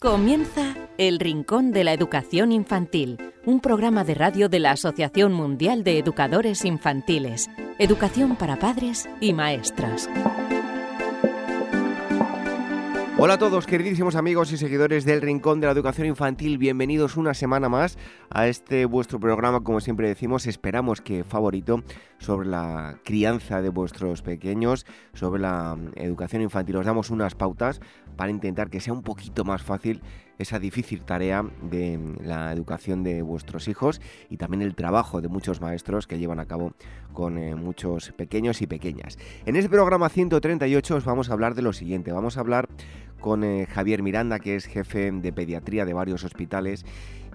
Comienza El Rincón de la Educación Infantil, un programa de radio de la Asociación Mundial de Educadores Infantiles, Educación para Padres y Maestras. Hola a todos, queridísimos amigos y seguidores del Rincón de la Educación Infantil. Bienvenidos una semana más a este vuestro programa, como siempre decimos, esperamos que favorito sobre la crianza de vuestros pequeños, sobre la mm, educación infantil. Os damos unas pautas para intentar que sea un poquito más fácil esa difícil tarea de mm, la educación de vuestros hijos y también el trabajo de muchos maestros que llevan a cabo con eh, muchos pequeños y pequeñas. En este programa 138 os vamos a hablar de lo siguiente, vamos a hablar con eh, Javier Miranda, que es jefe de pediatría de varios hospitales,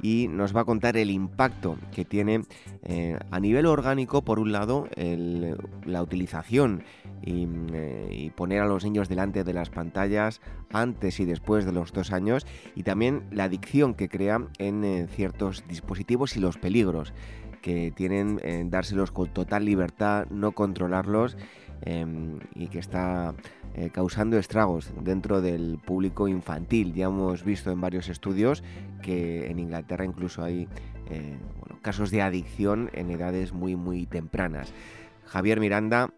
y nos va a contar el impacto que tiene eh, a nivel orgánico, por un lado, la utilización eh, y, poner a los niños delante de las pantallas antes y después de los dos años, y también la adicción que crea en ciertos dispositivos y los peligros que tienen en dárselos con total libertad, no controlarlos em, y que está eh, causando estragos dentro del público infantil. Ya hemos visto en varios estudios que en Inglaterra incluso hay eh, casos de adicción en edades muy muy tempranas. Javier Miranda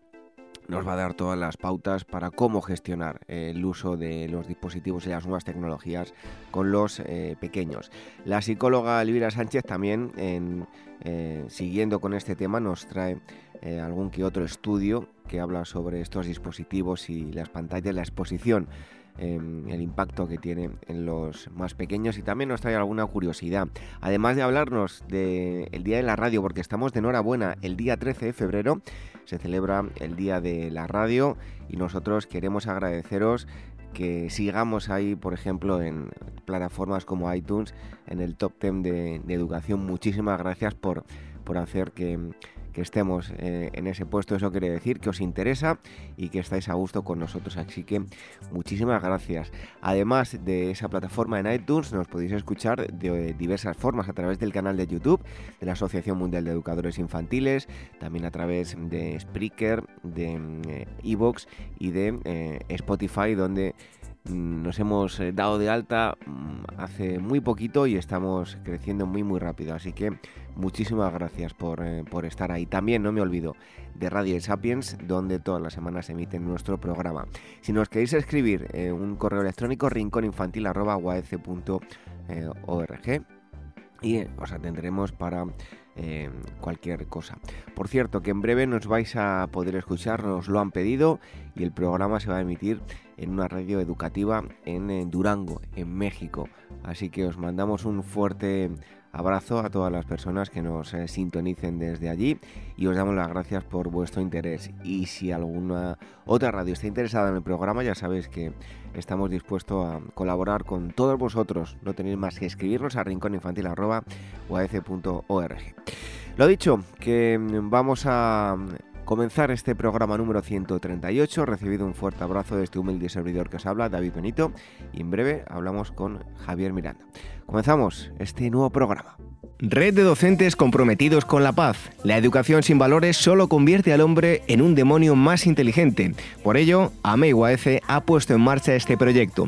nos va a dar todas las pautas para cómo gestionar el uso de los dispositivos y las nuevas tecnologías con los eh, pequeños. La psicóloga Elvira Sánchez también, siguiendo con este tema, nos trae eh, algún que otro estudio que habla sobre estos dispositivos y las pantallas, la exposición, em, el impacto que tiene en los más pequeños y también nos trae alguna curiosidad. Además de hablarnos del Día de la Radio, porque estamos de enhorabuena, el día 13 de febrero se celebra el Día de la Radio y nosotros queremos agradeceros que sigamos ahí, por ejemplo, en plataformas como iTunes, en el top 10 de, de educación. Muchísimas gracias por, por hacer que que estemos eh, en ese puesto. Eso quiere decir que os interesa y que estáis a gusto con nosotros. Así que muchísimas gracias. Además de esa plataforma en iTunes, nos podéis escuchar de diversas formas a través del canal de YouTube de la Asociación Mundial de Educadores Infantiles, también a través de Spreaker, de Evox y de eh, Spotify, donde Mm, nos hemos eh, dado de alta mm, hace muy poquito y estamos creciendo muy muy rápido. Así que muchísimas gracias eh, por, estar ahí. También no me olvido de Radio Sapiens, donde todas las semanas emiten nuestro programa. Si nos queréis escribir eh, un correo electrónico, rincóninfantil.org y os atendremos para cualquier cosa. Por cierto, que en breve nos vais a poder escuchar, nos lo han pedido y el programa se va a emitir en una radio educativa en, Durango, en México. Así que os mandamos un fuerte abrazo a todas las personas que nos eh, sintonicen desde allí y os damos las gracias por vuestro interés. Y si alguna otra radio está interesada en el programa, ya sabéis que estamos dispuestos a colaborar con todos vosotros. No tenéis más que escribirnos a rincóninfantil.org. Lo dicho, que vamos a comenzar este programa número 138. Recibido un fuerte abrazo de este humilde servidor que os habla, David Benito, y en breve hablamos con Javier Miranda. Comenzamos este nuevo programa. Red de docentes comprometidos con la paz. La educación sin valores solo convierte al hombre en un demonio más inteligente. Por ello, AMEIUAF ha puesto en marcha este proyecto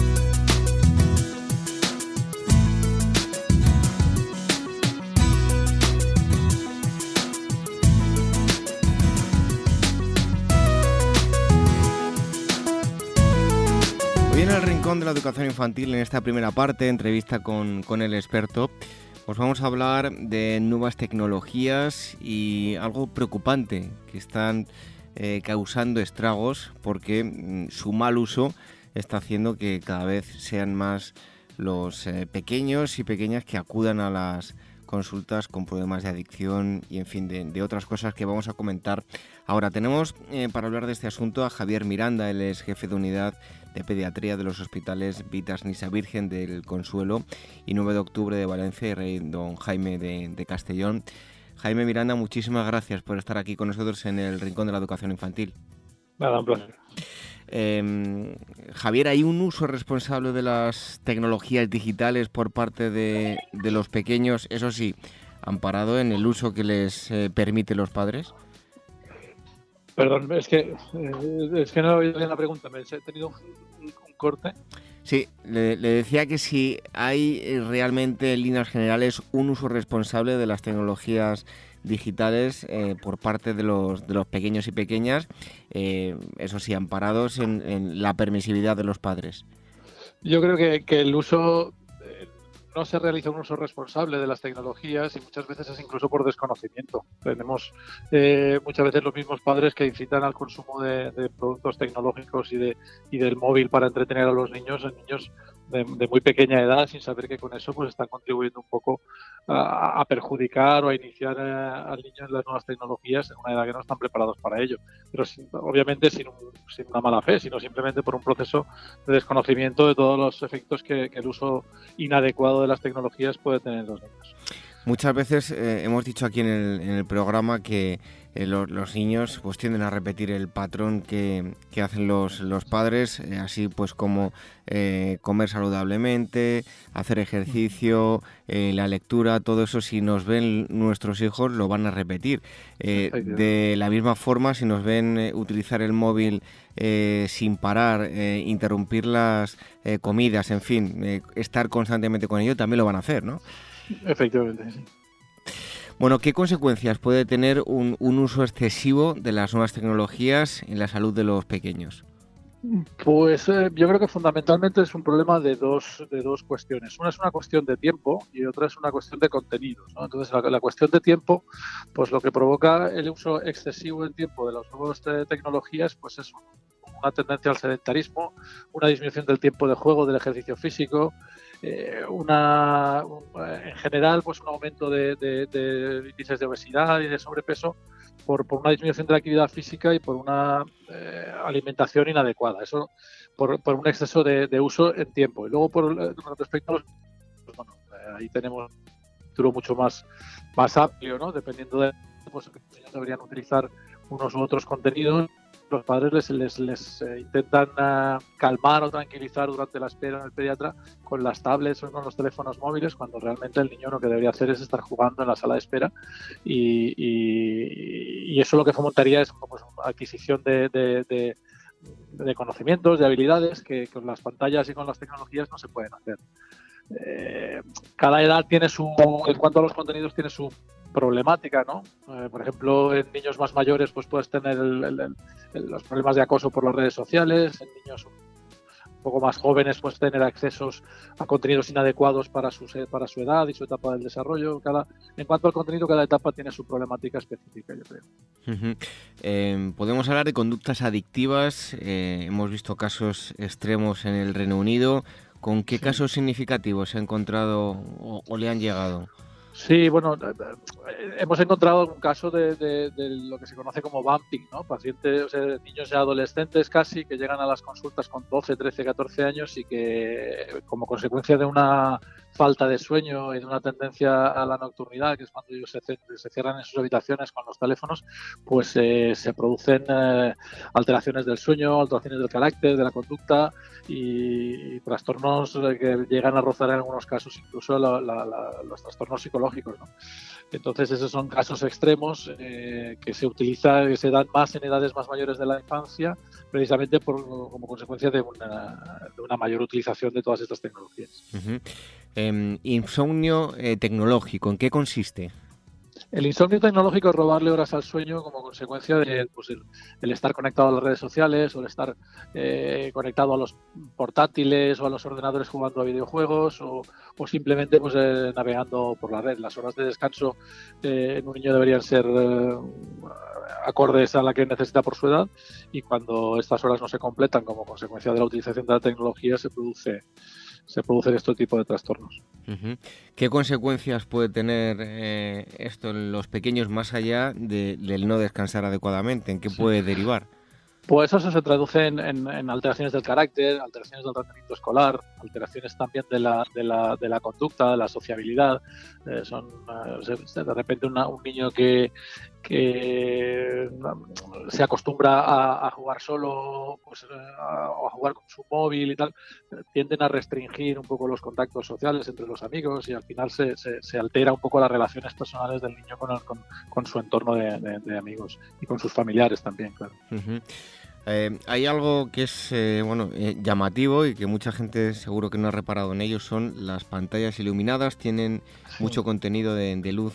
De la educación infantil, en esta primera parte, entrevista con, el experto, os vamos a hablar de nuevas tecnologías y algo preocupante que están eh, causando estragos porque mm, su mal uso está haciendo que cada vez sean más los eh, pequeños y pequeñas que acudan a las consultas con problemas de adicción y en fin de, otras cosas que vamos a comentar. Ahora tenemos eh, para hablar de este asunto a Javier Miranda, él es jefe de unidad de pediatría de los hospitales Vitas Nisa Virgen del Consuelo y 9 de octubre de Valencia y Rey Don Jaime de, Castellón. Jaime Miranda, muchísimas gracias por estar aquí con nosotros en el Rincón de la Educación Infantil. Nada, un placer. Em, Javier, ¿hay un uso responsable de las tecnologías digitales por parte de, los pequeños? Eso sí, amparado en el uso que les eh, permite los padres. Perdón, es que, eh, es que no he oído la pregunta, me he tenido un, corte. Sí, le, decía que si hay eh, realmente en líneas generales un uso responsable de las tecnologías digitales eh, por parte de los, de los pequeños y pequeñas, eso sí, amparados en, la permisividad de los padres. Yo creo que, que el uso no se realiza un uso responsable de las tecnologías y muchas veces es incluso por desconocimiento. Tenemos eh, muchas veces los mismos padres que incitan al consumo de, productos tecnológicos y, de, y del móvil para entretener a los niños, en niños de, muy pequeña edad sin saber que con eso pues están contribuyendo un poco a, perjudicar o a iniciar eh, al niño en las nuevas tecnologías en una edad que no están preparados para ello. Pero obviamente sin, sin, una mala fe, sino simplemente por un proceso de desconocimiento de todos los efectos que, el uso inadecuado de las tecnologías puede tener en los niños. Muchas veces eh, hemos dicho aquí en el programa que eh, los niños pues tienden a repetir el patrón que, hacen los, los padres, eh, así pues como eh, comer saludablemente, hacer ejercicio, la lectura, todo eso si nos ven nuestros hijos lo van a repetir. de la misma forma, si nos ven utilizar el móvil sin parar, interrumpir las comidas, en fin, estar constantemente con ello, también lo van a hacer, ¿no? Efectivamente, sí. Bueno, ¿qué consecuencias puede tener un, uso excesivo de las nuevas tecnologías en la salud de los pequeños? Pues eh, yo creo que fundamentalmente es un problema de dos, de dos cuestiones. Una es una cuestión de tiempo y otra es una cuestión de contenidos. Entonces, la, cuestión de tiempo, pues lo que provoca el uso excesivo en tiempo de las nuevas tecnologías, pues es una tendencia al sedentarismo, una disminución del tiempo de juego, del ejercicio físico, eh, una, en general pues un aumento de, índices de obesidad y de sobrepeso por, por, una disminución de la actividad física y por una eh, alimentación inadecuada. Eso por, por un exceso de, uso en tiempo. Y luego por, eh, respecto a los... Bueno, ahí tenemos un mucho más, más amplio, ¿no? Dependiendo de... Pues, deberían utilizar unos u otros contenidos los padres les, les, eh, intentan ah, calmar o tranquilizar durante la espera en el pediatra con las tablets o con los teléfonos móviles, cuando realmente el niño lo que debería hacer es estar jugando en la sala de espera y, eso lo que fomentaría es pues, adquisición de, de, conocimientos, de habilidades que con las pantallas y con las tecnologías no se pueden hacer. Eh, cada edad tiene su, en cuanto a los contenidos, tiene su problemática, ¿no? Eh, por ejemplo, en niños más mayores, pues puedes tener los problemas de acoso por las redes sociales, en niños un poco más jóvenes, puedes tener accesos a contenidos inadecuados para su, para su edad y su etapa del desarrollo. Cada, en cuanto al contenido, cada etapa tiene su problemática específica, yo creo. Em, podemos hablar de conductas adictivas. Eh, hemos visto casos extremos en el Reino Unido. ¿Con qué casos significativos se ha encontrado o le han llegado? Sí, bueno, eh, eh, hemos encontrado un caso de, lo que se conoce como bumping, ¿no? Pacientes, o sea, niños ya adolescentes casi que llegan a las consultas con 12, 13, 14 años y que como consecuencia de una falta de sueño y de una tendencia a la nocturnidad, que es cuando ellos se, cierran en sus habitaciones con los teléfonos, pues eh, se producen alteraciones del sueño, alteraciones del carácter, de la conducta y, trastornos que llegan a rozar en algunos casos incluso los trastornos psicológicos. Entonces esos son casos extremos eh, que se utilizan, que se dan más en edades más mayores de la infancia, precisamente por, como consecuencia de una, mayor utilización de todas estas tecnologías. Em, insomnio eh, tecnológico, ¿en qué consiste? El insomnio tecnológico es robarle horas al sueño como consecuencia de pues, el, estar conectado a las redes sociales o el estar eh, conectado a los portátiles o a los ordenadores jugando a videojuegos o, simplemente pues, eh, navegando por la red. Las horas de descanso eh, en un niño deberían ser acordes a la que necesita por su edad y cuando estas horas no se completan como consecuencia de la utilización de la tecnología se produce se producen este tipo de trastornos. ¿Qué consecuencias puede tener eh, esto en los pequeños más allá del no descansar adecuadamente? ¿En qué puede derivar? Pues eso se traduce en, alteraciones del carácter, alteraciones del rendimiento escolar, alteraciones también de la, de la, de la conducta, de la sociabilidad. Eh, son eh, de repente un niño que, que se acostumbra a, jugar solo pues, a, a, jugar con su móvil y tal, tienden a restringir un poco los contactos sociales entre los amigos y al final se, se, altera un poco las relaciones personales del niño con, con, su entorno de, amigos y con sus familiares también, claro. Eh, hay algo que es eh, bueno eh, llamativo y que mucha gente seguro que no ha reparado en ello son las pantallas iluminadas tienen mucho contenido de, luz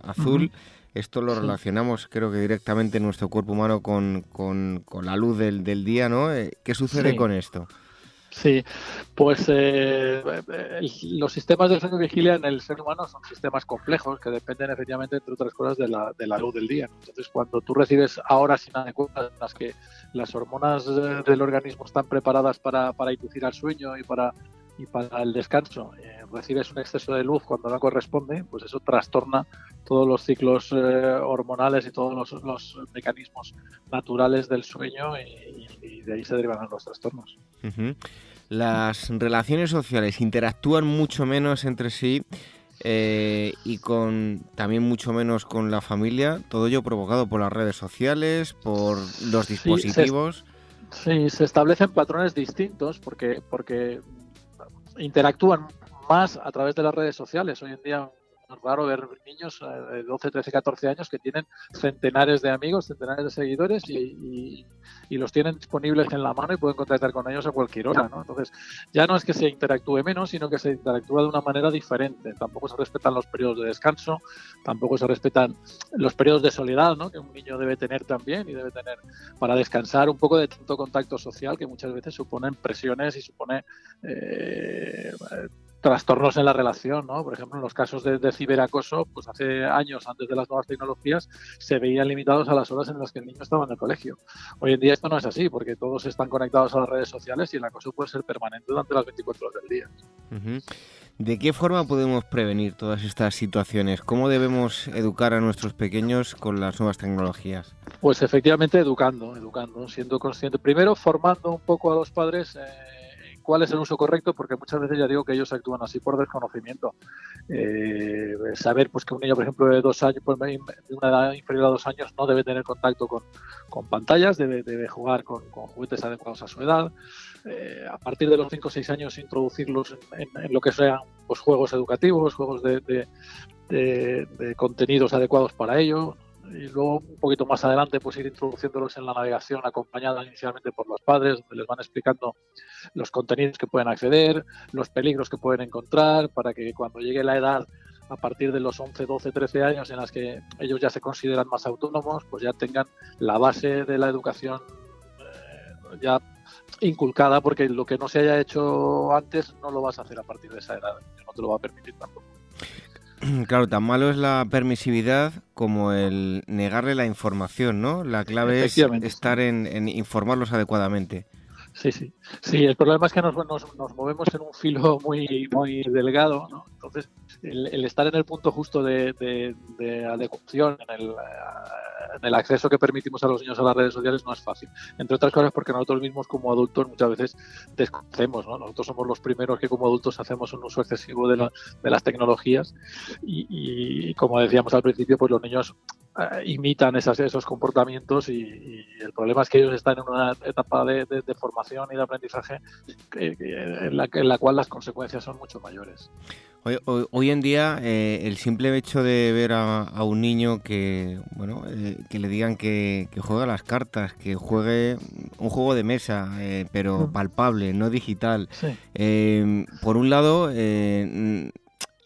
azul esto lo relacionamos, creo que directamente en nuestro cuerpo humano con, la luz del, del, día, ¿no? Eh, ¿Qué sucede con esto? Sí, pues eh, los sistemas de sueño vigilia en el ser humano son sistemas complejos que dependen efectivamente, entre otras cosas, de la, de la luz del día. Entonces, cuando tú recibes horas inadecuadas en las que las hormonas del organismo están preparadas para, para inducir al sueño y para y para el descanso eh, recibes un exceso de luz cuando no corresponde, pues eso trastorna todos los ciclos eh, hormonales y todos los, mecanismos naturales del sueño y, de ahí se derivan los trastornos. Las relaciones sociales interactúan mucho menos entre sí eh, y con también mucho menos con la familia, todo ello provocado por las redes sociales, por los dispositivos. Sí, se, establecen patrones distintos porque, porque interactúan más a través de las redes sociales. Hoy en día raro ver niños eh, de 12, 13, 14 años que tienen centenares de amigos, centenares de seguidores y, los tienen disponibles en la mano y pueden contactar con ellos a cualquier hora. ¿no? Entonces, ya no es que se interactúe menos, sino que se interactúa de una manera diferente. Tampoco se respetan los periodos de descanso, tampoco se respetan los periodos de soledad ¿no? que un niño debe tener también y debe tener para descansar un poco de tanto contacto social que muchas veces suponen presiones y supone eh, trastornos en la relación, ¿no? Por ejemplo, en los casos de, ciberacoso, pues hace años, antes de las nuevas tecnologías, se veían limitados a las horas en las que el niño estaba en el colegio. Hoy en día esto no es así, porque todos están conectados a las redes sociales y el acoso puede ser permanente durante las 24 horas del día. ¿De qué forma podemos prevenir todas estas situaciones? ¿Cómo debemos educar a nuestros pequeños con las nuevas tecnologías? Pues efectivamente educando, educando, siendo consciente. Primero formando un poco a los padres. Eh, cuál es el uso correcto, porque muchas veces ya digo que ellos actúan así por desconocimiento. Eh, saber pues que un niño, por ejemplo, de dos años, pues, de una edad inferior a dos años, no debe tener contacto con, pantallas, debe, debe jugar con, juguetes adecuados a su edad. Eh, a partir de los 5 o 6 años, introducirlos en, lo que sean pues, juegos educativos, juegos de, de contenidos adecuados para ello, y luego un poquito más adelante pues ir introduciéndolos en la navegación acompañada inicialmente por los padres donde les van explicando los contenidos que pueden acceder, los peligros que pueden encontrar para que cuando llegue la edad a partir de los 11, 12, 13 años en las que ellos ya se consideran más autónomos, pues ya tengan la base de la educación eh, ya inculcada porque lo que no se haya hecho antes no lo vas a hacer a partir de esa edad, no te lo va a permitir tampoco. Claro, tan malo es la permisividad como el negarle la información, ¿no? La clave es estar en, informarlos adecuadamente. Sí, sí. Sí, el problema es que nos, nos, movemos en un filo muy, muy delgado, ¿no? Entonces, el, estar en el punto justo de, de, adecuación, en el, en el, acceso que permitimos a los niños a las redes sociales no es fácil. Entre otras cosas porque nosotros mismos como adultos muchas veces desconocemos, ¿no? Nosotros somos los primeros que como adultos hacemos un uso excesivo de, de las tecnologías y, y, como decíamos al principio, pues los niños eh, imitan esas, esos comportamientos y, el problema es que ellos están en una etapa de, formación y de aprendizaje en, la, en la cual las consecuencias son mucho mayores. Hoy, en día eh, el simple hecho de ver a, un niño que bueno eh, que le digan que, que juega las cartas, que juegue un juego de mesa, pero mm. palpable, no digital. por un lado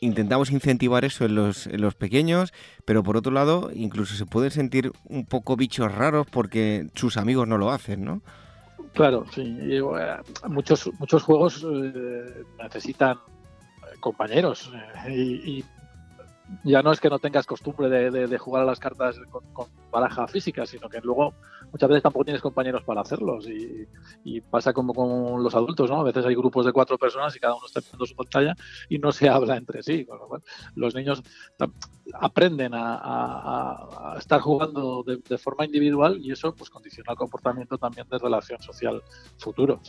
intentamos incentivar eso en los, en los pequeños, pero por otro lado, incluso se pueden sentir un poco bichos raros porque sus amigos no lo hacen, ¿no? Claro, sí. Eh, muchos, muchos juegos eh, necesitan compañeros y, ya no es que no tengas costumbre de, jugar a las cartas con, baraja física, sino que luego muchas veces tampoco tienes compañeros para hacerlos y, pasa como con los adultos, ¿no? A veces hay grupos de cuatro personas y cada uno está viendo su pantalla y no se habla entre sí. los niños aprenden a, estar jugando de, forma individual y eso pues condiciona el comportamiento también de relación social futuro.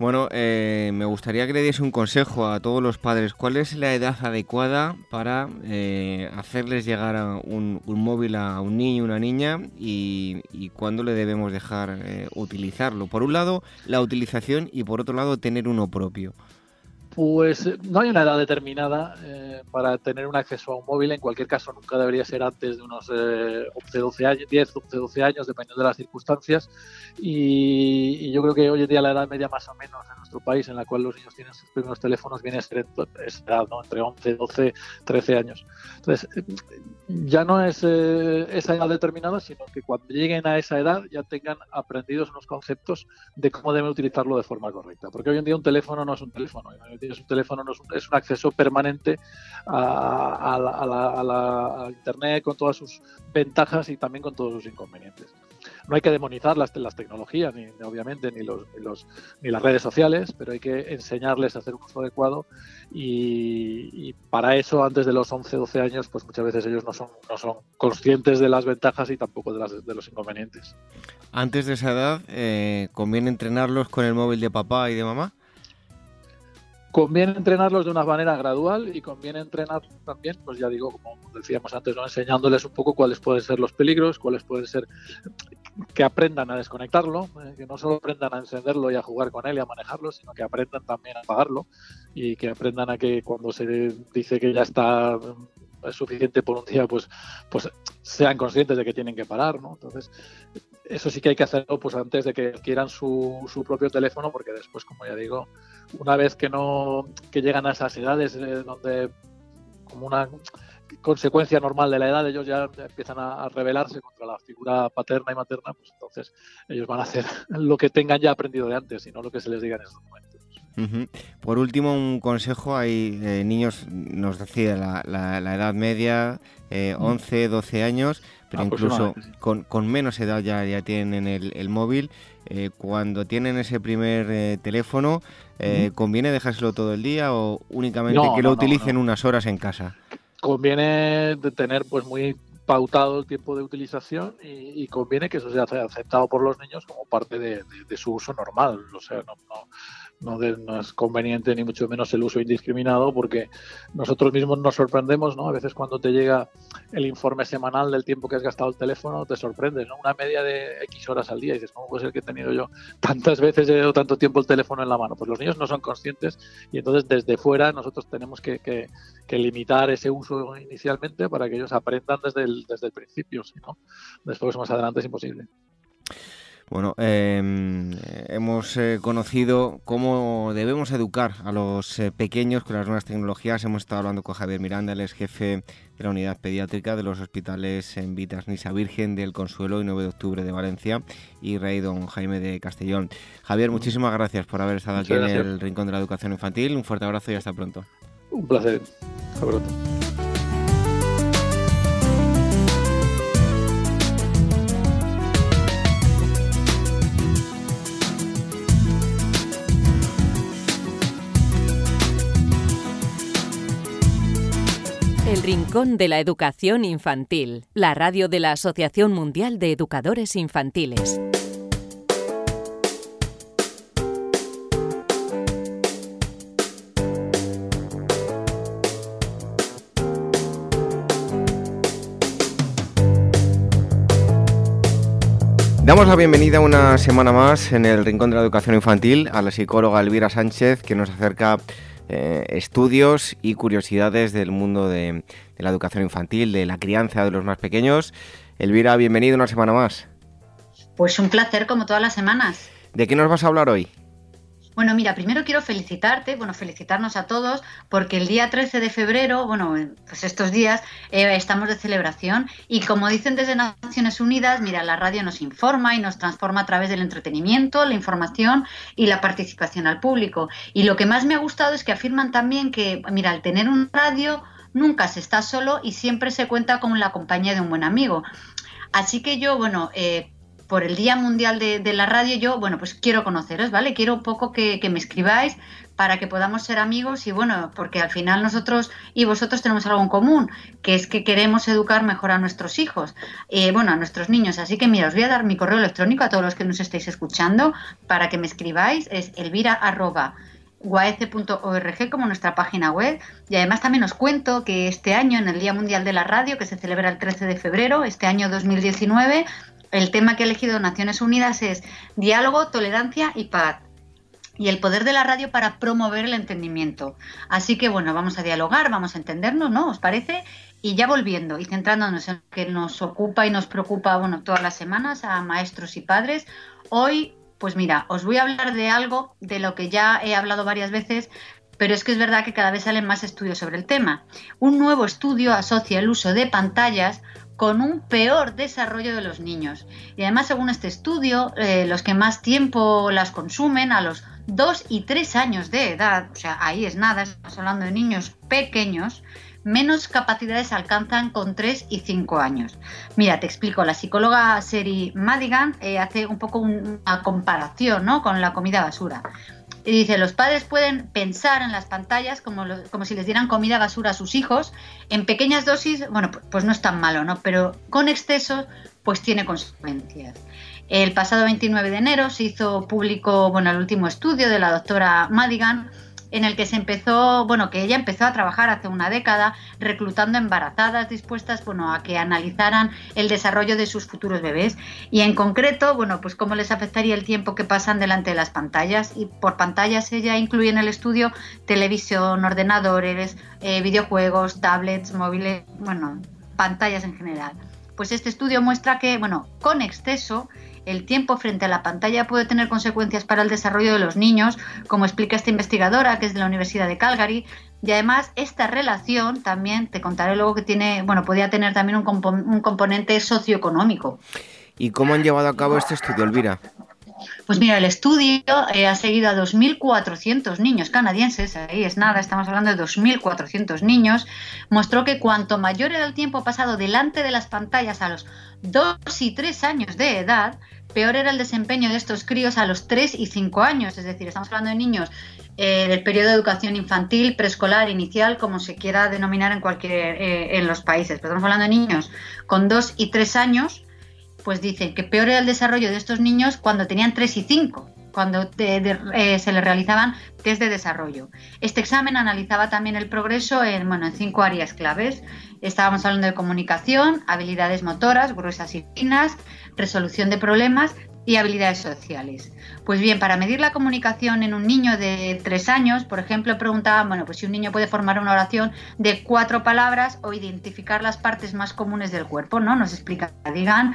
Bueno, eh, me gustaría que le diese un consejo a todos los padres. ¿Cuál es la edad adecuada para eh, hacerles llegar un, móvil a un niño, una niña y, cuándo le debemos dejar eh, utilizarlo? Por un lado, la utilización y por otro lado, tener uno propio. Pues eh, no hay una edad determinada eh, para tener un acceso a un móvil. En cualquier caso, nunca debería ser antes de unos 11, eh, 12 años, 10, 11, 12 años, dependiendo de las circunstancias. Y, yo creo que hoy en día la edad media más o menos en nuestro país en la cual los niños tienen sus primeros teléfonos viene a ser entre 11, 12, 13 años. Entonces, ya no es esa edad determinada, sino que cuando lleguen a esa edad ya tengan aprendidos unos conceptos de cómo deben utilizarlo de forma correcta. Porque hoy en día un teléfono no es un teléfono su teléfono, no es, un, acceso permanente a, la, Internet con todas sus ventajas y también con todos sus inconvenientes. No hay que demonizar las, las tecnologías, ni, obviamente, ni, los, ni, las redes sociales, pero hay que enseñarles a hacer un uso adecuado y, para eso, antes de los 11, 12 años, pues muchas veces ellos no son, no son conscientes de las ventajas y tampoco de, las, de los inconvenientes. Antes de esa edad, eh, ¿conviene entrenarlos con el móvil de papá y de mamá? Conviene entrenarlos de una manera gradual y conviene entrenar también, pues ya digo, como decíamos antes, ¿no? enseñándoles un poco cuáles pueden ser los peligros, cuáles pueden ser que aprendan a desconectarlo, eh, que no solo aprendan a encenderlo y a jugar con él y a manejarlo, sino que aprendan también a apagarlo y que aprendan a que cuando se dice que ya está mm, suficiente por un día, pues, pues sean conscientes de que tienen que parar, ¿no? Entonces, eso sí que hay que hacerlo pues antes de que adquieran su, su propio teléfono, porque después, como ya digo, una vez que no que llegan a esas edades eh, donde como una consecuencia normal de la edad ellos ya empiezan a, rebelarse contra la figura paterna y materna, pues entonces ellos van a hacer lo que tengan ya aprendido de antes y no lo que se les diga en Por último, un consejo, hay eh, niños, nos decía la, la, edad media, eh, 11, 12 años, pero incluso con, con, menos edad ya, ya tienen el, el móvil. Eh, cuando tienen ese primer eh, teléfono, ¿conviene dejárselo todo el día o únicamente que lo utilicen unas horas en casa? Conviene tener pues muy pautado el tiempo de utilización y, conviene que eso sea aceptado por los niños como parte de, su uso normal. O sea, no, no, no, es conveniente ni mucho menos el uso indiscriminado porque nosotros mismos nos sorprendemos, ¿no? A veces cuando te llega el informe semanal del tiempo que has gastado el teléfono, te sorprendes, ¿no? Una media de X horas al día y dices, ¿cómo puede ser que he tenido yo tantas veces he tanto tiempo el teléfono en la mano? Pues los niños no son conscientes y entonces desde fuera nosotros tenemos que, limitar ese uso inicialmente para que ellos aprendan desde el, desde el principio, si no, después más adelante es imposible. Bueno, em, hemos eh, conocido cómo debemos educar a los eh, pequeños con las nuevas tecnologías. Hemos estado hablando con Javier Miranda, el es jefe de la unidad pediátrica de los hospitales en Vitas Nisa Virgen del Consuelo y 9 de octubre de Valencia y rey don Jaime de Castellón. Javier, muchísimas gracias por haber estado aquí en el Rincón de la Educación Infantil. Un fuerte abrazo y hasta pronto. Un placer. Hasta pronto. Rincón de la Educación Infantil, la radio de la Asociación Mundial de Educadores Infantiles. Damos la bienvenida una semana más en el Rincón de la Educación Infantil a la psicóloga Elvira Sánchez que nos acerca eh, estudios y curiosidades del mundo de, la educación infantil, de la crianza de los más pequeños. Elvira, bienvenido una semana más. Pues un placer como todas las semanas. ¿De qué nos vas a hablar hoy? Bueno, mira, primero quiero felicitarte, bueno, felicitarnos a todos, porque el día 13 de febrero, bueno, pues estos días eh, estamos de celebración y como dicen desde Naciones Unidas, mira, la radio nos informa y nos transforma a través del entretenimiento, la información y la participación al público. Y lo que más me ha gustado es que afirman también que, mira, al tener un radio nunca se está solo y siempre se cuenta con la compañía de un buen amigo. Así que yo, bueno, eh, por el Día Mundial de, la Radio, yo, bueno, pues quiero conoceros, ¿vale? Quiero un poco que, me escribáis para que podamos ser amigos y bueno, porque al final nosotros y vosotros tenemos algo en común, que es que queremos educar mejor a nuestros hijos, eh, bueno, a nuestros niños. Así que mira, os voy a dar mi correo electrónico a todos los que nos estéis escuchando para que me escribáis, es elvira como nuestra página web y además también os cuento que este año en el Día Mundial de la Radio que se celebra el 13 de febrero, este año 2019 el tema que ha elegido Naciones Unidas es diálogo, tolerancia y paz y el poder de la radio para promover el entendimiento. Así que bueno, vamos a dialogar, vamos a entendernos, ¿no? ¿Os parece? Y ya volviendo y centrándonos en lo que nos ocupa y nos preocupa, bueno, todas las semanas a maestros y padres, hoy, pues mira, os voy a hablar de algo de lo que ya he hablado varias veces, pero es que es verdad que cada vez salen más estudios sobre el tema. Un nuevo estudio asocia el uso de pantallas con un peor desarrollo de los niños. Y además, según este estudio, eh, los que más tiempo las consumen a los 2 y 3 años de edad, o sea, ahí es nada, estamos hablando de niños pequeños, menos capacidades alcanzan con 3 y 5 años. Mira, te explico, la psicóloga Seri Madigan eh, hace un poco una comparación ¿no? con la comida basura. Y dice, los padres pueden pensar en las pantallas como, como si les dieran comida basura a sus hijos. En pequeñas dosis, bueno, pues no es tan malo, ¿no? Pero con exceso, pues tiene consecuencias. El pasado 29 de enero se hizo público, bueno, el último estudio de la doctora Madigan, en el que se empezó, bueno, que ella empezó a trabajar hace una década reclutando embarazadas dispuestas, bueno, a que analizaran el desarrollo de sus futuros bebés y en concreto, bueno, pues cómo les afectaría el tiempo que pasan delante de las pantallas y por pantallas ella incluye en el estudio televisión, ordenadores, eh, videojuegos, tablets, móviles, bueno, pantallas en general. Pues este estudio muestra que, bueno, con exceso el tiempo frente a la pantalla puede tener consecuencias para el desarrollo de los niños, como explica esta investigadora que es de la Universidad de Calgary. Y además esta relación también, te contaré luego que tiene, bueno, podría tener también un, un componente socioeconómico. ¿Y cómo han llevado a cabo este estudio, Elvira? Pues mira, el estudio eh, ha seguido a 2.400 niños canadienses, ahí es nada, estamos hablando de 2.400 niños, mostró que cuanto mayor era el tiempo pasado delante de las pantallas a los 2 y 3 años de edad, peor era el desempeño de estos críos a los 3 y 5 años, es decir, estamos hablando de niños eh, del periodo de educación infantil, preescolar, inicial, como se quiera denominar en cualquier eh, en los países, pero estamos hablando de niños con 2 y 3 años pues dicen que peor era el desarrollo de estos niños cuando tenían 3 y 5, cuando eh, se les realizaban test de desarrollo. Este examen analizaba también el progreso en, bueno, en cinco áreas claves. Estábamos hablando de comunicación, habilidades motoras, gruesas y finas, resolución de problemas y habilidades sociales. Pues bien, para medir la comunicación en un niño de tres años, por ejemplo, preguntaban, bueno, pues si un niño puede formar una oración de cuatro palabras o identificar las partes más comunes del cuerpo, ¿no? Nos explica, digan,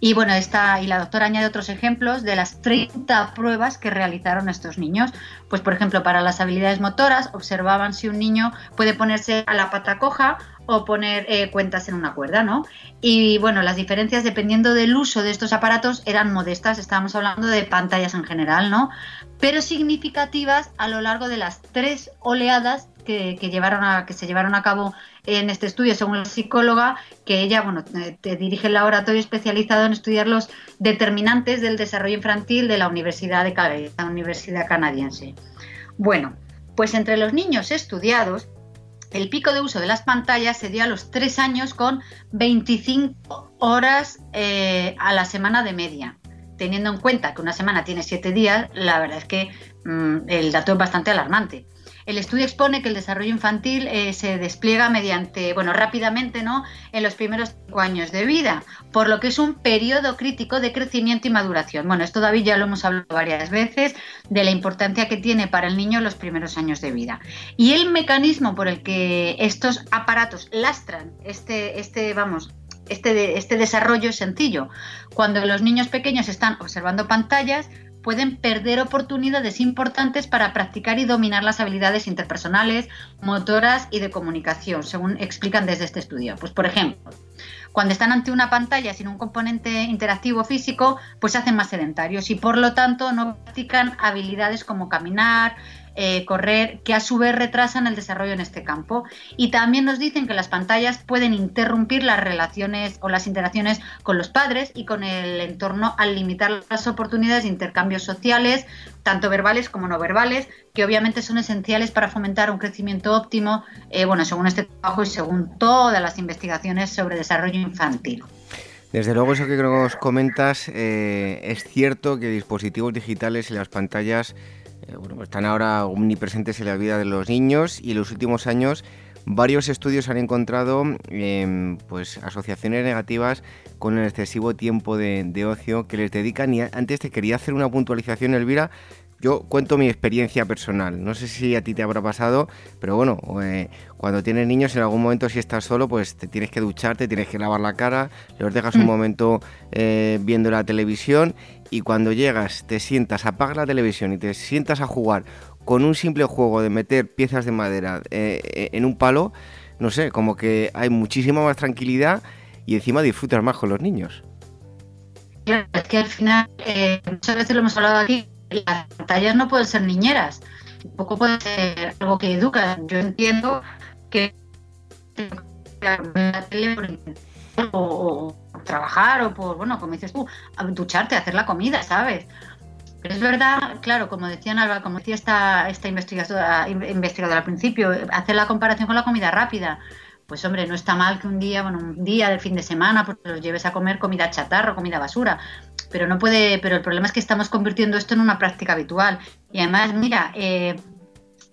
y bueno, esta, y la doctora añade otros ejemplos de las 30 pruebas que realizaron estos niños. Pues por ejemplo, para las habilidades motoras observaban si un niño puede ponerse a la pata coja o poner eh, cuentas en una cuerda, ¿no? Y bueno, las diferencias dependiendo del uso de estos aparatos eran modestas, estábamos hablando de pantallas en general, ¿no? Pero significativas a lo largo de las tres oleadas que, llevaron a, que se llevaron a cabo en este estudio, según la psicóloga, que ella bueno, eh, te dirige el laboratorio especializado en estudiar los determinantes del desarrollo infantil de la Universidad de la Universidad canadiense. Bueno, pues entre los niños estudiados, el pico de uso de las pantallas se dio a los tres años con 25 horas eh, a la semana de media. Teniendo en cuenta que una semana tiene siete días, la verdad es que mm, el dato es bastante alarmante. El estudio expone que el desarrollo infantil eh, se despliega mediante, bueno, rápidamente, ¿no? En los primeros cinco años de vida, por lo que es un periodo crítico de crecimiento y maduración. Bueno, esto David ya lo hemos hablado varias veces de la importancia que tiene para el niño los primeros años de vida. Y el mecanismo por el que estos aparatos lastran este, este, vamos, este, este desarrollo es sencillo. Cuando los niños pequeños están observando pantallas, pueden perder oportunidades importantes para practicar y dominar las habilidades interpersonales, motoras y de comunicación, según explican desde este estudio. Pues, por ejemplo, cuando están ante una pantalla sin un componente interactivo físico, pues se hacen más sedentarios y por lo tanto no practican habilidades como caminar, eh, correr, que a su vez retrasan el desarrollo en este campo. Y también nos dicen que las pantallas pueden interrumpir las relaciones o las interacciones con los padres y con el entorno al limitar las oportunidades de intercambios sociales, tanto verbales como no verbales, que obviamente son esenciales para fomentar un crecimiento óptimo, eh, bueno, según este trabajo y según todas las investigaciones sobre desarrollo infantil. Desde luego eso que nos comentas, eh, es cierto que dispositivos digitales y las pantallas eh, bueno, están ahora omnipresentes en la vida de los niños y en los últimos años varios estudios han encontrado em, pues, asociaciones negativas con el excesivo tiempo de, de, ocio que les dedican. Y antes te quería hacer una puntualización, Elvira, yo cuento mi experiencia personal. No sé si a ti te habrá pasado, pero bueno, eh, cuando tienes niños, en algún momento si estás solo, pues te tienes que ducharte, tienes que lavar la cara, los dejas un mm. momento eh, viendo la televisión y cuando llegas, te sientas, apagas la televisión y te sientas a jugar con un simple juego de meter piezas de madera eh, en un palo, no sé, como que hay muchísima más tranquilidad y encima disfrutas más con los niños. Claro, es que al final, muchas veces lo hemos hablado aquí, las pantallas no pueden ser niñeras, tampoco puede ser algo que educa. Yo entiendo que la tele o, trabajar o por, bueno, como dices tú, ducharte, hacer la comida, ¿sabes? Pero es verdad, claro, como decía Alba, como decía esta, esta investigadora, investigadora al principio, hacer la comparación con la comida rápida. Pues hombre, no está mal que un día, bueno, un día del fin de semana, pues los lleves a comer comida chatarra, comida basura pero no puede, pero el problema es que estamos convirtiendo esto en una práctica habitual. Y además, mira, eh,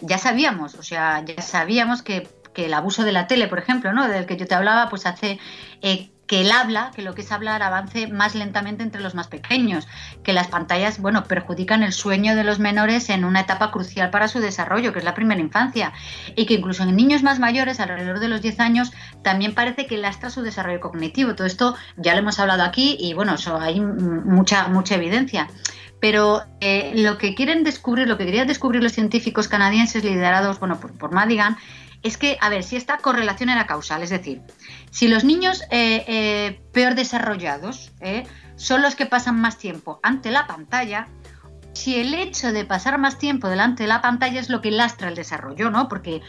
ya sabíamos, o sea, ya sabíamos que, que, el abuso de la tele, por ejemplo, ¿no? Del que yo te hablaba, pues hace eh, que el habla, que lo que es hablar, avance más lentamente entre los más pequeños, que las pantallas, bueno, perjudican el sueño de los menores en una etapa crucial para su desarrollo, que es la primera infancia, y que incluso en niños más mayores, alrededor de los 10 años, también parece que lastra su desarrollo cognitivo. Todo esto ya lo hemos hablado aquí y bueno, eso hay mucha, mucha evidencia pero eh, lo que quieren descubrir, lo que querían descubrir los científicos canadienses liderados bueno, por, por Madigan, es que, a ver, si esta correlación era causal, es decir, si los niños eh, eh, peor desarrollados eh, son los que pasan más tiempo ante la pantalla, si el hecho de pasar más tiempo delante de la pantalla es lo que lastra el desarrollo, ¿no? Porque,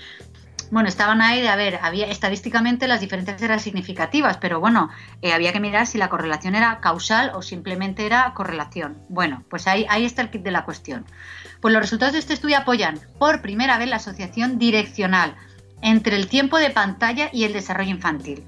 bueno, estaban ahí de, a ver, había estadísticamente las diferencias eran significativas, pero bueno, había que mirar si la correlación era causal o simplemente era correlación. Bueno, pues ahí, ahí está el kit de la cuestión. Pues los resultados de este estudio apoyan por primera vez la asociación direccional entre el tiempo de pantalla y el desarrollo infantil.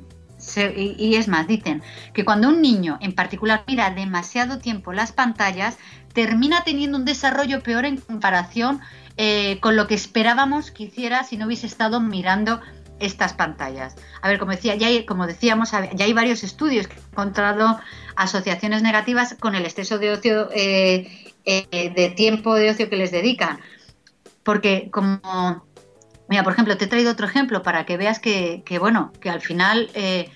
y, es más, dicen que cuando un niño en particular mira demasiado tiempo las pantallas, termina teniendo un desarrollo peor en comparación eh, con lo que esperábamos que hiciera si no hubiese estado mirando estas pantallas. A ver, como decía, ya como decíamos, ya hay varios estudios que han encontrado asociaciones negativas con el exceso de ocio, eh, eh, de tiempo de ocio que les dedican. Porque como Mira, por ejemplo, te he traído otro ejemplo para que veas que, bueno, que al final, eh,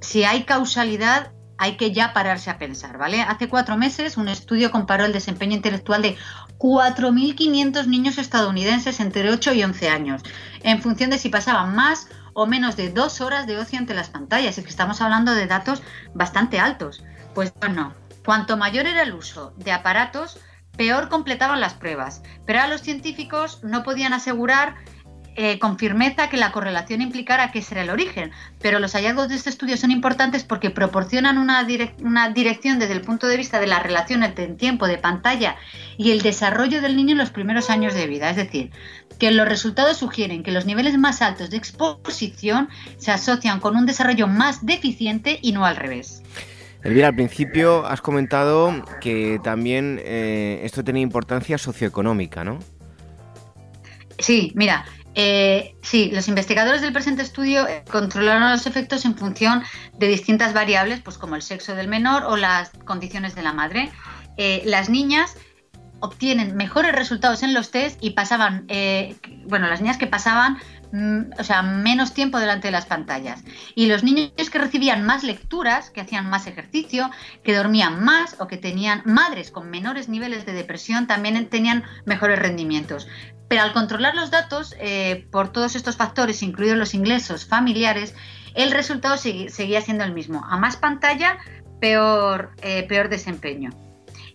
si hay causalidad, hay que ya pararse a pensar, ¿vale? Hace cuatro meses un estudio comparó el desempeño intelectual de 4.500 niños estadounidenses entre 8 y 11 años, en función de si pasaban más o menos de dos horas de ocio ante las pantallas. Es que estamos hablando de datos bastante altos. Pues bueno, cuanto mayor era el uso de aparatos, peor completaban las pruebas. Pero a los científicos no podían asegurar eh, con firmeza que la correlación implicara que será el origen, pero los hallazgos de este estudio son importantes porque proporcionan una, una dirección desde el punto de vista de la relación entre el tiempo de pantalla y el desarrollo del niño en los primeros años de vida. Es decir, que los resultados sugieren que los niveles más altos de exposición se asocian con un desarrollo más deficiente y no al revés. Elvira, al principio has comentado que también eh, esto tenía importancia socioeconómica, ¿no? Sí, mira, eh, sí, los investigadores del presente estudio eh, controlaron los efectos en función de distintas variables, pues como el sexo del menor o las condiciones de la madre. Eh, las niñas obtienen mejores resultados en los test y pasaban, eh, bueno, las niñas que pasaban o sea, menos tiempo delante de las pantallas. Y los niños que recibían más lecturas, que hacían más ejercicio, que dormían más o que tenían madres con menores niveles de depresión, también tenían mejores rendimientos. Pero al controlar los datos eh, por todos estos factores, incluidos los ingresos familiares, el resultado seguía siendo el mismo. A más pantalla, peor, eh, desempeño.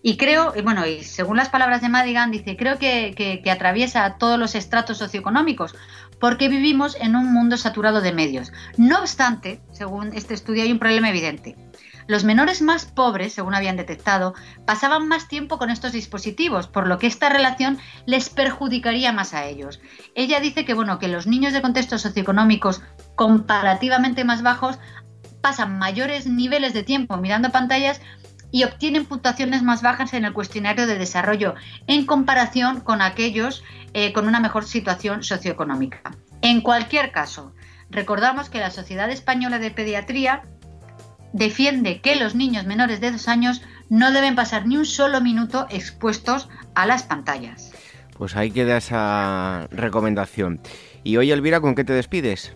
Y creo, y bueno, según las palabras de Madigan, dice, creo que, atraviesa todos los estratos socioeconómicos, porque vivimos en un mundo saturado de medios. No obstante, según este estudio, hay un problema evidente. Los menores más pobres, según habían detectado, pasaban más tiempo con estos dispositivos, por lo que esta relación les perjudicaría más a ellos. Ella dice que bueno, que los niños de contextos socioeconómicos comparativamente más bajos pasan mayores niveles de tiempo mirando pantallas y obtienen puntuaciones más bajas en el cuestionario de desarrollo en comparación con aquellos eh, con una mejor situación socioeconómica. En cualquier caso, recordamos que la Sociedad Española de Pediatría defiende que los niños menores de dos años no deben pasar ni un solo minuto expuestos a las pantallas. Pues ahí queda esa recomendación. Y hoy, Elvira, ¿con qué te despides?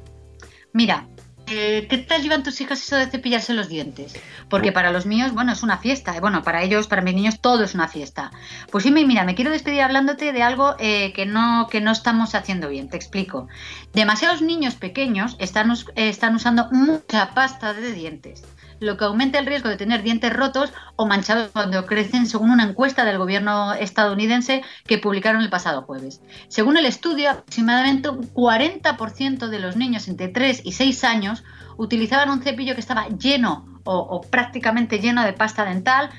Mira, eh, ¿qué tal llevan tus hijas eso de cepillarse los dientes? Porque para los míos, bueno, es una fiesta. Bueno, para ellos, para mis niños, todo es una fiesta. Pues sí, mira, me quiero despedir hablándote de algo eh, que, no, que no estamos haciendo bien. Te explico. Demasiados niños pequeños están, están usando mucha pasta de dientes lo que aumenta el riesgo de tener dientes rotos o manchados cuando crecen, según una encuesta del gobierno estadounidense que publicaron el pasado jueves. Según el estudio, aproximadamente un 40% de los niños entre 3 y 6 años utilizaban un cepillo que estaba lleno o, o prácticamente lleno de pasta dental,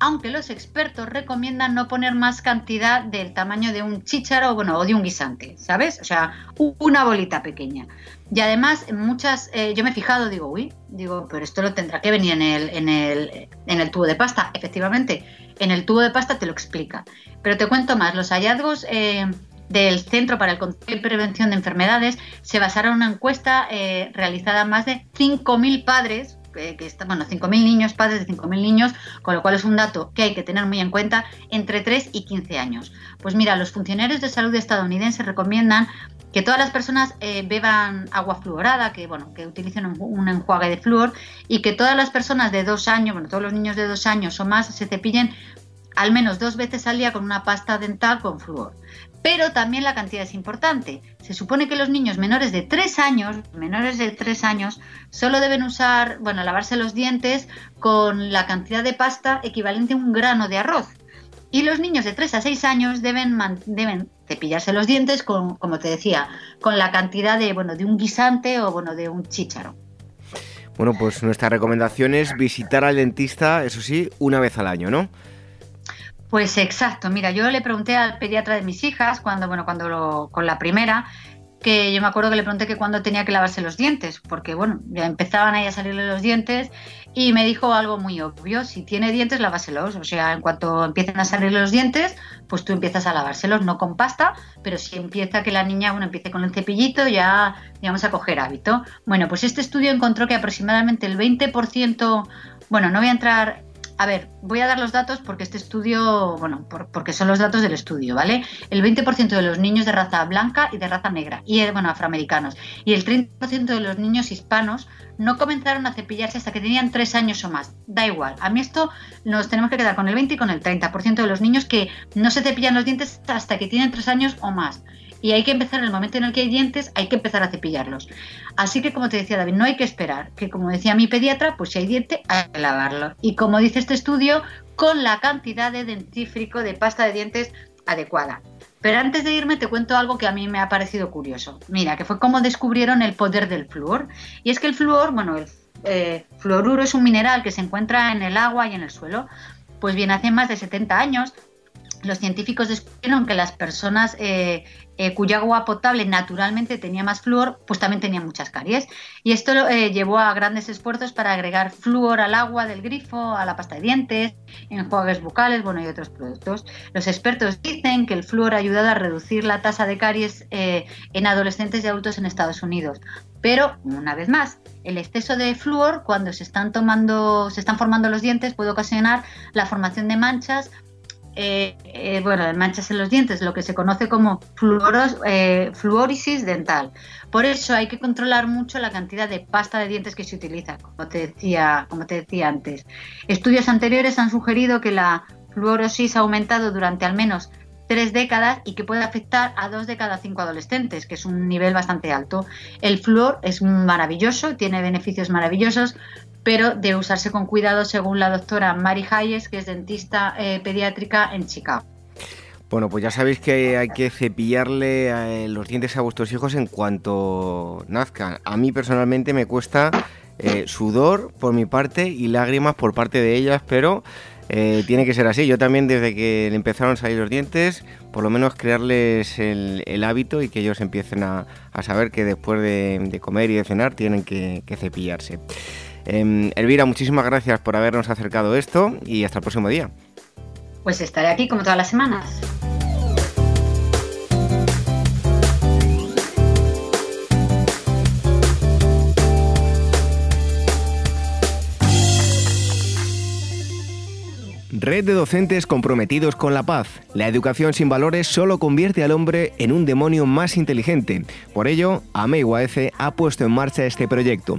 aunque los expertos recomiendan no poner más cantidad del tamaño de un chícharo bueno, o de un guisante, ¿sabes? O sea, una bolita pequeña. Y además, muchas, eh, yo me he fijado, digo, uy, digo, pero esto lo tendrá que venir en el, en el, en el tubo de pasta. Efectivamente, en el tubo de pasta te lo explica. Pero te cuento más, los hallazgos eh, del Centro para el Control y Prevención de Enfermedades se basaron en una encuesta eh, realizada a más de 5.000 padres que está, bueno, 5.000 niños, padres de 5.000 niños, con lo cual es un dato que hay que tener muy en cuenta, entre 3 y 15 años. Pues mira, los funcionarios de salud estadounidenses recomiendan que todas las personas eh, beban agua fluorada, que bueno, que utilicen un, enjuague de flúor y que todas las personas de dos años, bueno, todos los niños de dos años o más se cepillen al menos dos veces al día con una pasta dental con flúor. Pero también la cantidad es importante. Se supone que los niños menores de 3 años, menores de 3 años, solo deben usar, bueno, lavarse los dientes con la cantidad de pasta equivalente a un grano de arroz. Y los niños de 3 a 6 años deben, deben cepillarse los dientes con, como te decía, con la cantidad de, bueno, de un guisante o bueno, de un chícharo. Bueno, pues nuestra recomendación es visitar al dentista, eso sí, una vez al año, ¿no? Pues exacto, mira, yo le pregunté al pediatra de mis hijas cuando, bueno, cuando lo, con la primera, que yo me acuerdo que le pregunté que cuándo tenía que lavarse los dientes, porque bueno, ya empezaban ahí a salirle los dientes y me dijo algo muy obvio, si tiene dientes, lávaselos, o sea, en cuanto empiecen a salirle los dientes, pues tú empiezas a lavárselos, no con pasta, pero si empieza que la niña, bueno, empiece con el cepillito, ya, ya vamos a coger hábito. Bueno, pues este estudio encontró que aproximadamente el 20%, bueno, no voy a entrar a ver, voy a dar los datos porque este estudio, bueno, porque son los datos del estudio, ¿vale? El 20% de los niños de raza blanca y de raza negra, y eh, bueno, afroamericanos, y el 30% de los niños hispanos no comenzaron a cepillarse hasta que tenían 3 años o más. Da igual, a mí esto nos tenemos que quedar con el 20 y con el 30% de los niños que no se cepillan los dientes hasta que tienen 3 años o más y hay que empezar en el momento en el que hay dientes, hay que empezar a cepillarlos. Así que, como te decía David, no hay que esperar, que como decía mi pediatra, pues si hay diente, hay que lavarlo. Y como dice este estudio, con la cantidad de dentífrico de pasta de dientes adecuada. Pero antes de irme te cuento algo que a mí me ha parecido curioso. Mira, que fue como descubrieron el poder del flúor. Y es que el flúor, bueno, el eh, fluoruro es un mineral que se encuentra en el agua y en el suelo. Pues bien, hace más de 70 años los científicos descubrieron que las personas eh, eh, cuya agua potable naturalmente tenía más flúor, pues también tenían muchas caries. Y esto eh, llevó a grandes esfuerzos para agregar flúor al agua del grifo, a la pasta de dientes, enjuagues bucales, bueno, y otros productos. Los expertos dicen que el flúor ha ayudado a reducir la tasa de caries en adolescentes y adultos en Estados Unidos. Pero, una vez más, el exceso de flúor, cuando se están tomando, se están formando los dientes, puede ocasionar la formación de manchas eh, eh, bueno, manchas en los dientes, lo que se conoce como eh, fluorisis dental. Por eso hay que controlar mucho la cantidad de pasta de dientes que se utiliza, como te decía, como te decía antes. Estudios anteriores han sugerido que la fluorosis ha aumentado durante al menos tres décadas y que puede afectar a dos de cada cinco adolescentes, que es un nivel bastante alto. El flúor es maravilloso, tiene beneficios maravillosos, pero debe usarse con cuidado según la doctora Mary Hayes, que es dentista eh, pediátrica en Chicago. Bueno, pues ya sabéis que hay que cepillarle eh, los dientes a vuestros hijos en cuanto nazcan. A mí personalmente me cuesta eh, sudor por mi parte y lágrimas por parte de ellas, pero tiene que ser así. Yo también desde que empezaron a salir los dientes, por lo menos crearles el, hábito y que ellos empiecen a, saber que después de, comer y de cenar tienen que cepillarse. Em, Elvira, muchísimas gracias por habernos acercado esto y hasta el próximo día. Pues estaré aquí como todas las semanas. Red de docentes comprometidos con la paz. La educación sin valores solo convierte al hombre en un demonio más inteligente. Por ello, AMEIUAF ha puesto en marcha este proyecto.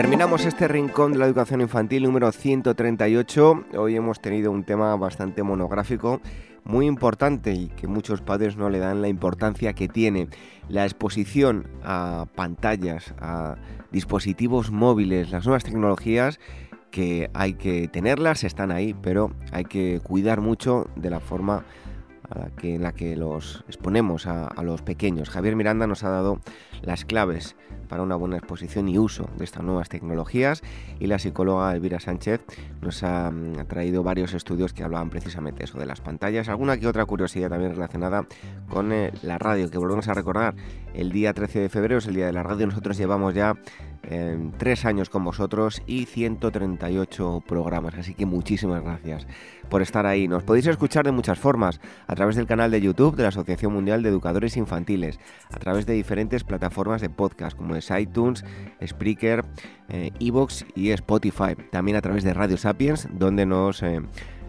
Terminamos este rincón de la educación infantil número 138. Hoy hemos tenido un tema bastante monográfico, muy importante y que muchos padres no le dan la importancia que tiene. La exposición a pantallas, a dispositivos móviles, las nuevas tecnologías que hay que tenerlas, están ahí, pero hay que cuidar mucho de la forma que, en la que los exponemos a, los pequeños. Javier Miranda nos ha dado las claves para una buena exposición y uso de estas nuevas tecnologías y la psicóloga Elvira Sánchez nos ha, mm, traído varios estudios que hablaban precisamente eso de las pantallas, alguna que otra curiosidad también relacionada con eh, la radio, que volvemos a recordar, el día 13 de febrero es el día de la radio, nosotros llevamos ya tres años con vosotros y 138 programas. Así que muchísimas gracias por estar ahí. Nos podéis escuchar de muchas formas, a través del canal de YouTube de la Asociación Mundial de Educadores Infantiles, a través de diferentes plataformas de podcast como es iTunes, Spreaker, eh, Evox y Spotify. También a través de Radio Sapiens, donde nos... Eh,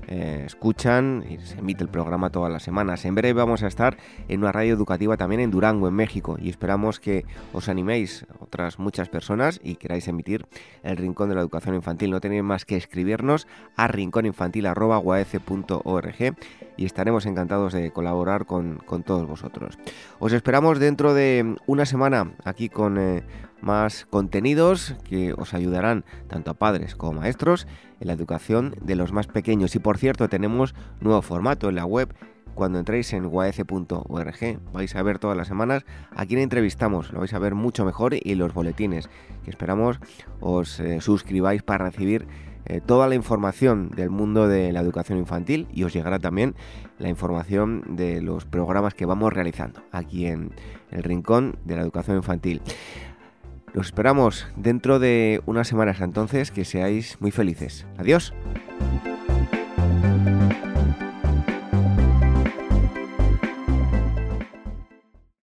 eh, escuchan y se emite el programa todas las semanas. En breve vamos a estar en una radio educativa también en Durango, en México, y esperamos que os animéis, otras muchas personas, y queráis emitir el Rincón de la Educación Infantil. No tenéis más que escribirnos a rincóninfantil.org y estaremos encantados de colaborar con, todos vosotros. Os esperamos dentro de una semana aquí con... Eh, más contenidos que os ayudarán tanto a padres como maestros en la educación de los más pequeños. Y por cierto, tenemos nuevo formato en la web. Cuando entréis en uaf.org vais a ver todas las semanas a quién entrevistamos, lo vais a ver mucho mejor y los boletines que esperamos os eh, suscribáis para recibir eh, toda la información del mundo de la educación infantil y os llegará también la información de los programas que vamos realizando aquí en el Rincón de la Educación Infantil. Los esperamos dentro de unas semanas entonces, que seáis muy felices. Adiós.